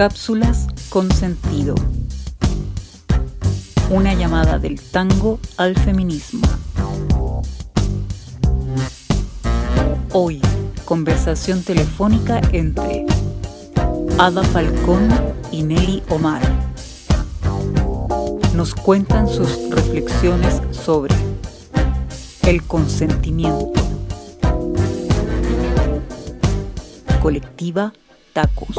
Cápsulas con sentido. Una llamada del tango al feminismo. Hoy, conversación telefónica entre Ada Falcón y Nelly Omar. Nos cuentan sus reflexiones sobre el consentimiento. Colectiva Tacos.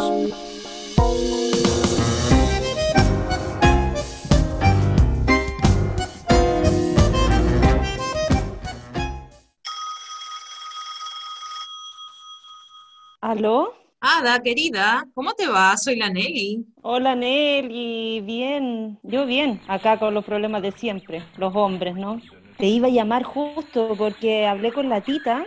¿Aló? Ada, querida, ¿cómo te va? Soy la Nelly. Hola Nelly, bien, yo bien, acá con los problemas de siempre, los hombres, ¿no? Te iba a llamar justo porque hablé con la tita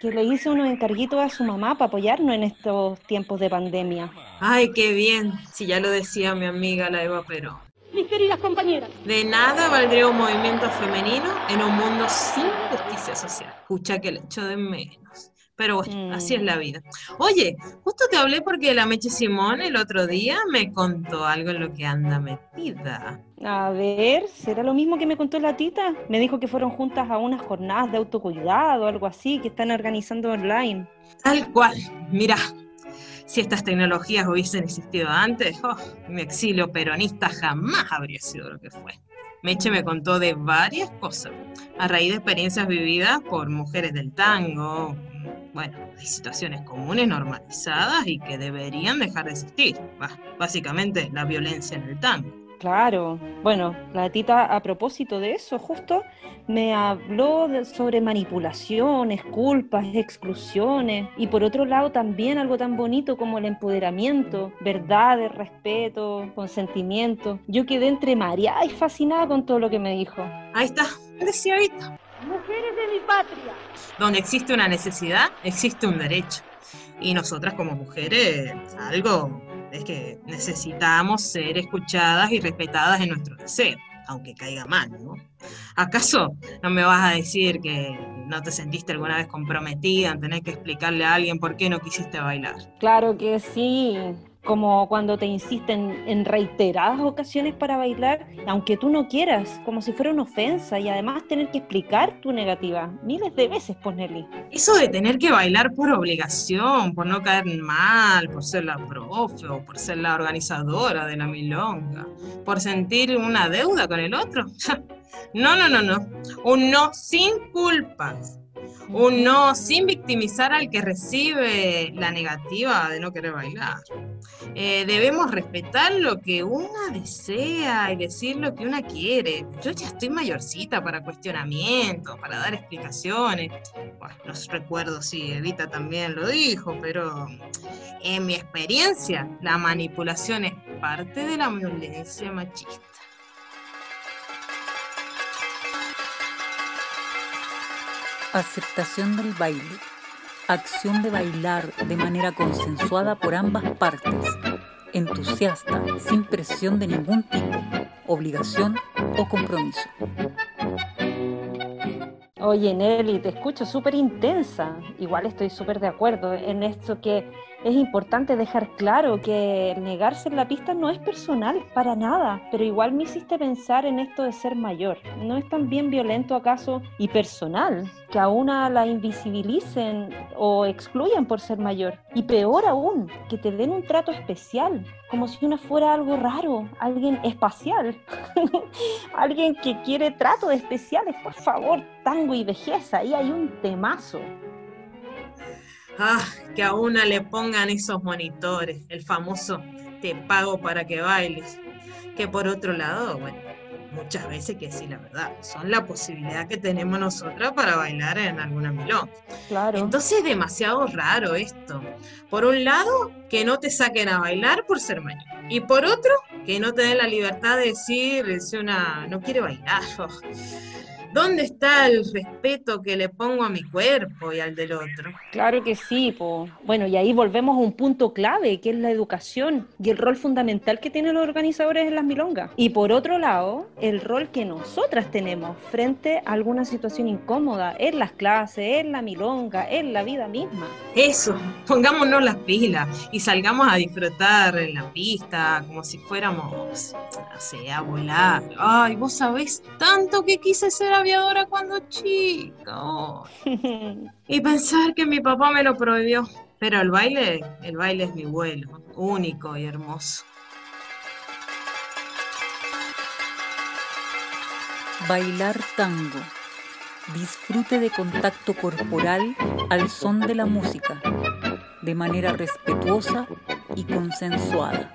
que le hice unos encarguitos a su mamá para apoyarnos en estos tiempos de pandemia. Ay, qué bien, si ya lo decía mi amiga la Eva Pero. Mis queridas compañeras. De nada valdría un movimiento femenino en un mundo sin justicia social. Escucha que le echo de menos. Pero bueno, así es la vida. Oye, justo te hablé porque la Meche Simón el otro día me contó algo en lo que anda metida. A ver, ¿será lo mismo que me contó la tita? Me dijo que fueron juntas a unas jornadas de autocuidado o algo así que están organizando online. Tal cual. Mira, si estas tecnologías hubiesen existido antes, oh, mi exilio peronista jamás habría sido lo que fue. Meche me contó de varias cosas, a raíz de experiencias vividas por mujeres del tango, bueno, hay situaciones comunes normalizadas y que deberían dejar de existir. básicamente la violencia en el tango. Claro, bueno, la tita a propósito de eso justo me habló sobre manipulaciones, culpas, exclusiones y por otro lado también algo tan bonito como el empoderamiento, verdad, respeto, consentimiento. Yo quedé entre María y fascinada con todo lo que me dijo. Ahí está, decía ahorita. Mujeres de mi patria. Donde existe una necesidad, existe un derecho. Y nosotras como mujeres, algo es que necesitamos ser escuchadas y respetadas en nuestro deseo, aunque caiga mal, ¿no? ¿Acaso no me vas a decir que no te sentiste alguna vez comprometida en tener que explicarle a alguien por qué no quisiste bailar? Claro que sí como cuando te insisten en reiteradas ocasiones para bailar, aunque tú no quieras, como si fuera una ofensa y además tener que explicar tu negativa miles de veces, ponerle. Eso de tener que bailar por obligación, por no caer mal, por ser la profe o por ser la organizadora de la milonga, por sentir una deuda con el otro. No, no, no, no. Un no sin culpas un no sin victimizar al que recibe la negativa de no querer bailar. Eh, debemos respetar lo que una desea y decir lo que una quiere. Yo ya estoy mayorcita para cuestionamientos, para dar explicaciones. Bueno, no recuerdo si Evita también lo dijo, pero en mi experiencia la manipulación es parte de la violencia machista. Aceptación del baile. Acción de bailar de manera consensuada por ambas partes. Entusiasta, sin presión de ningún tipo, obligación o compromiso. Oye, Nelly, te escucho súper intensa. Igual estoy súper de acuerdo en esto que es importante dejar claro que negarse en la pista no es personal, para nada, pero igual me hiciste pensar en esto de ser mayor. ¿No es tan bien violento acaso y personal que a una la invisibilicen o excluyan por ser mayor? Y peor aún, que te den un trato especial, como si una fuera algo raro, alguien espacial, alguien que quiere tratos especiales, por favor, tango y vejez, ahí hay un temazo. Ah, que a una le pongan esos monitores, el famoso te pago para que bailes. Que por otro lado, bueno, muchas veces que sí, la verdad, son la posibilidad que tenemos nosotras para bailar en alguna milón. Claro. Entonces es demasiado raro esto. Por un lado, que no te saquen a bailar por ser mayor. Y por otro, que no te den la libertad de decir si una no quiere bailar. ¿Dónde está el respeto que le pongo a mi cuerpo y al del otro? Claro que sí, po. bueno, y ahí volvemos a un punto clave, que es la educación y el rol fundamental que tienen los organizadores en las milongas. Y por otro lado, el rol que nosotras tenemos frente a alguna situación incómoda en las clases, en la milonga, en la vida misma. Eso, pongámonos las pilas y salgamos a disfrutar en la pista como si fuéramos, no sé, a volar. Ay, vos sabés tanto que quise ser aviadora cuando chica. y pensar que mi papá me lo prohibió. Pero el baile, el baile es mi vuelo, único y hermoso. Bailar tango. Disfrute de contacto corporal al son de la música, de manera respetuosa y consensuada.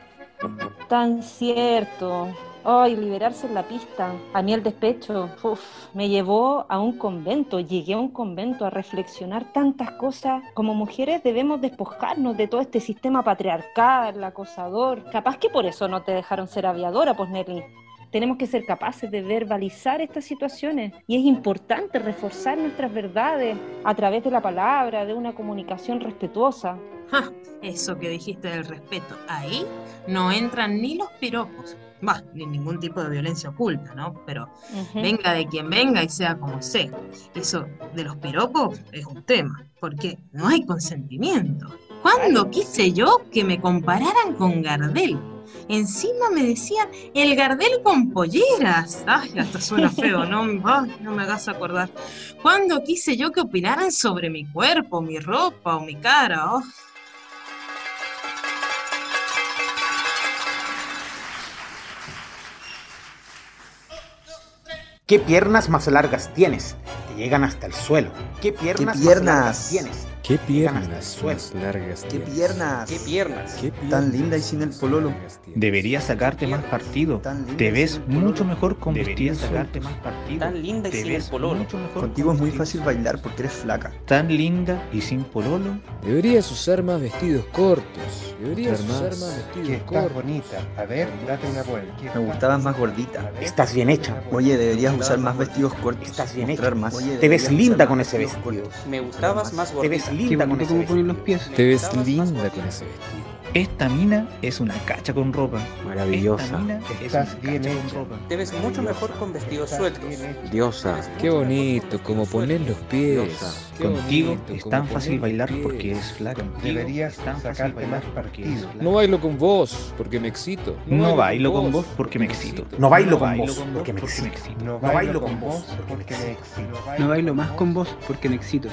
Tan cierto. Ay, liberarse en la pista. A mí el despecho uf, me llevó a un convento. Llegué a un convento a reflexionar tantas cosas. Como mujeres debemos despojarnos de todo este sistema patriarcal, acosador. Capaz que por eso no te dejaron ser aviadora, pues Nelly. Tenemos que ser capaces de verbalizar estas situaciones y es importante reforzar nuestras verdades a través de la palabra, de una comunicación respetuosa. Ja, eso que dijiste del respeto, ahí no entran ni los piropos, va, ni ningún tipo de violencia oculta, ¿no? Pero venga de quien venga y sea como sea. Eso de los piropos es un tema, porque no hay consentimiento. ¿Cuándo quise yo que me compararan con Gardel? Encima me decían el Gardel con polleras. Ay, hasta suena feo, ¿no? Ay, no me hagas acordar. ¿Cuándo quise yo que opinaran sobre mi cuerpo, mi ropa o mi cara? Oh, ¿Qué piernas más largas tienes? Que llegan hasta el suelo. ¿Qué piernas, piernas? más largas tienes? ¿Qué piernas más largas ¡Qué piernas! ¿Qué piernas? ¿Qué Tan linda y sin el pololo. Deberías sacarte más partido. Te ves mucho mejor con Deberías vestidos sacarte más partido. Tan linda y sin el pololo. mucho mejor Contigo con es muy fácil bailar porque eres flaca. Tan linda y sin pololo. Deberías usar más vestidos cortos. Deberías Usar más. vestidos estás cortos. bonita. A ver, date una vuelta. Me gustabas más gordita. Estás bien hecha. Oye, deberías usar más vestidos cortos. Estás bien hecha. más. Te ves linda con ese vestido. Me gustabas más gordita. Linda con ese vestido. Te ves linda con ese vestido. Esta mina es una cacha con ropa. Esta Maravillosa. mina es Estás bien cacha con ropa. Te ves mucho mejor con vestidos estás sueltos. Diosa. Qué bonito, como poner los pies. Contigo bonito, es tan fácil los bailar pies. porque es flaca. Deberías tan fácil sacarte más partido. No bailo con vos porque me excito. No bailo con vos porque me excito. No bailo con vos porque me excito. No bailo con vos porque me excito. No bailo más con vos porque me excito.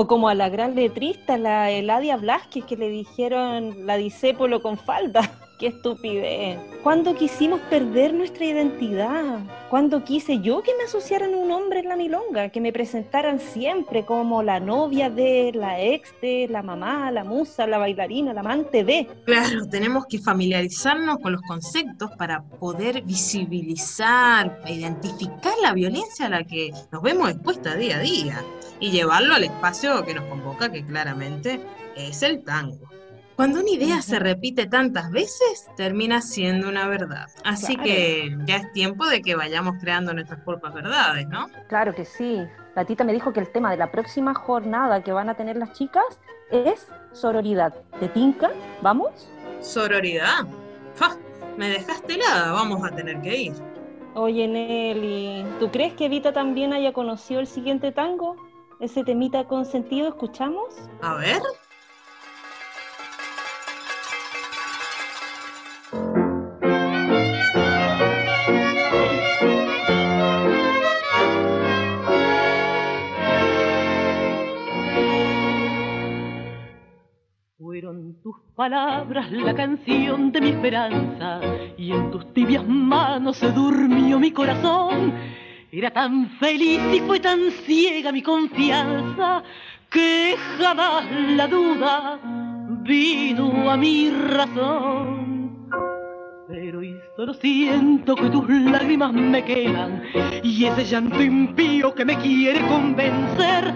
O como a la gran letrista, la Eladia Blasquez, que le dijeron la disépolo con falda. ¡Qué estupidez! ¿Cuándo quisimos perder nuestra identidad? ¿Cuándo quise yo que me asociaran un hombre en la milonga? Que me presentaran siempre como la novia de, la ex de, la mamá, la musa, la bailarina, la amante de. Claro, tenemos que familiarizarnos con los conceptos para poder visibilizar identificar la violencia a la que nos vemos expuesta día a día y llevarlo al espacio que nos convoca, que claramente es el tango. Cuando una idea se repite tantas veces, termina siendo una verdad. Así Claro. que ya es tiempo de que vayamos creando nuestras propias verdades, ¿no? Claro que sí. La tita me dijo que el tema de la próxima jornada que van a tener las chicas es sororidad. ¿Te tinca? ¿Vamos? Sororidad. ¡Fa! Me dejaste helada, vamos a tener que ir. Oye, Nelly, ¿tú crees que Evita también haya conocido el siguiente tango? ¿Ese temita consentido escuchamos? A ver. Palabras la canción de mi esperanza y en tus tibias manos se durmió mi corazón. Era tan feliz y fue tan ciega mi confianza que jamás la duda vino a mi razón. Pero y solo siento que tus lágrimas me quedan y ese llanto impío que me quiere convencer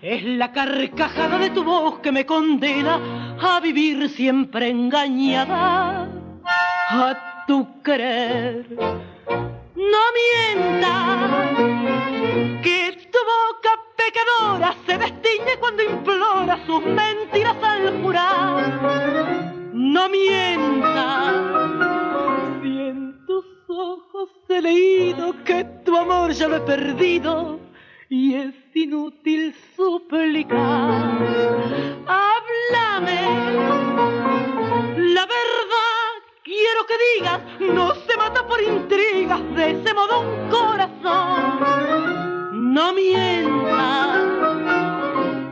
es la carcajada de tu voz que me condena a vivir siempre engañada a tu querer. no mientas, que tu boca pecadora se destiñe cuando implora sus mentiras al jurar. No mientas, si en tus ojos he leído que tu amor ya lo he perdido y es inútil suplicar. No se mata por intrigas, de ese modo un corazón. No mientas,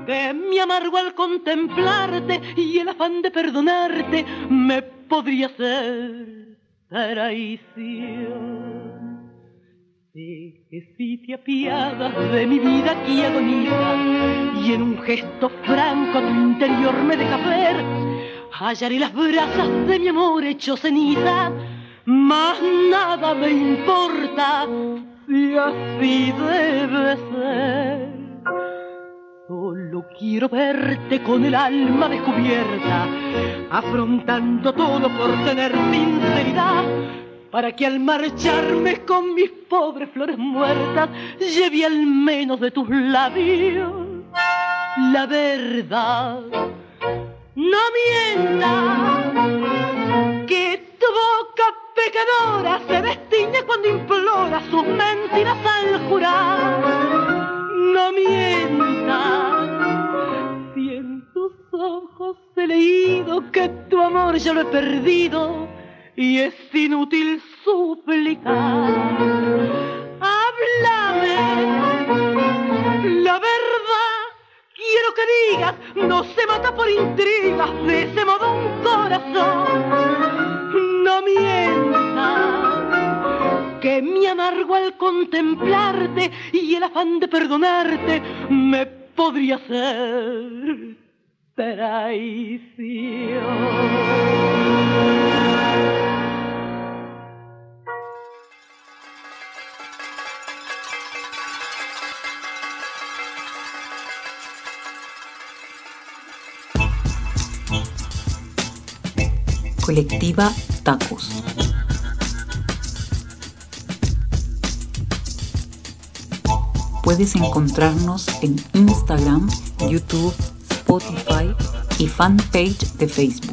que mi amargo al contemplarte y el afán de perdonarte me podría ser traición. Sé que si te apiadas de mi vida aquí agoniza y en un gesto franco tu interior me deja ver, hallaré las brasas de mi amor hecho ceniza, más nada me importa si así debe ser. Solo quiero verte con el alma descubierta, afrontando todo por tener sinceridad para que al marcharme con mis pobres flores muertas lleve al menos de tus labios la verdad. No mientas que tu boca pecadora se destiñe cuando implora sus mentiras al jurar. No mientas si en tus ojos he leído que tu amor ya lo he perdido y es inútil suplicar. Quiero que digas, no se mata por intrigas, de ese modo un corazón. No mientas, que mi amargo al contemplarte y el afán de perdonarte me podría ser traición. Colectiva Tacos. Puedes encontrarnos en Instagram, YouTube, Spotify y fanpage de Facebook.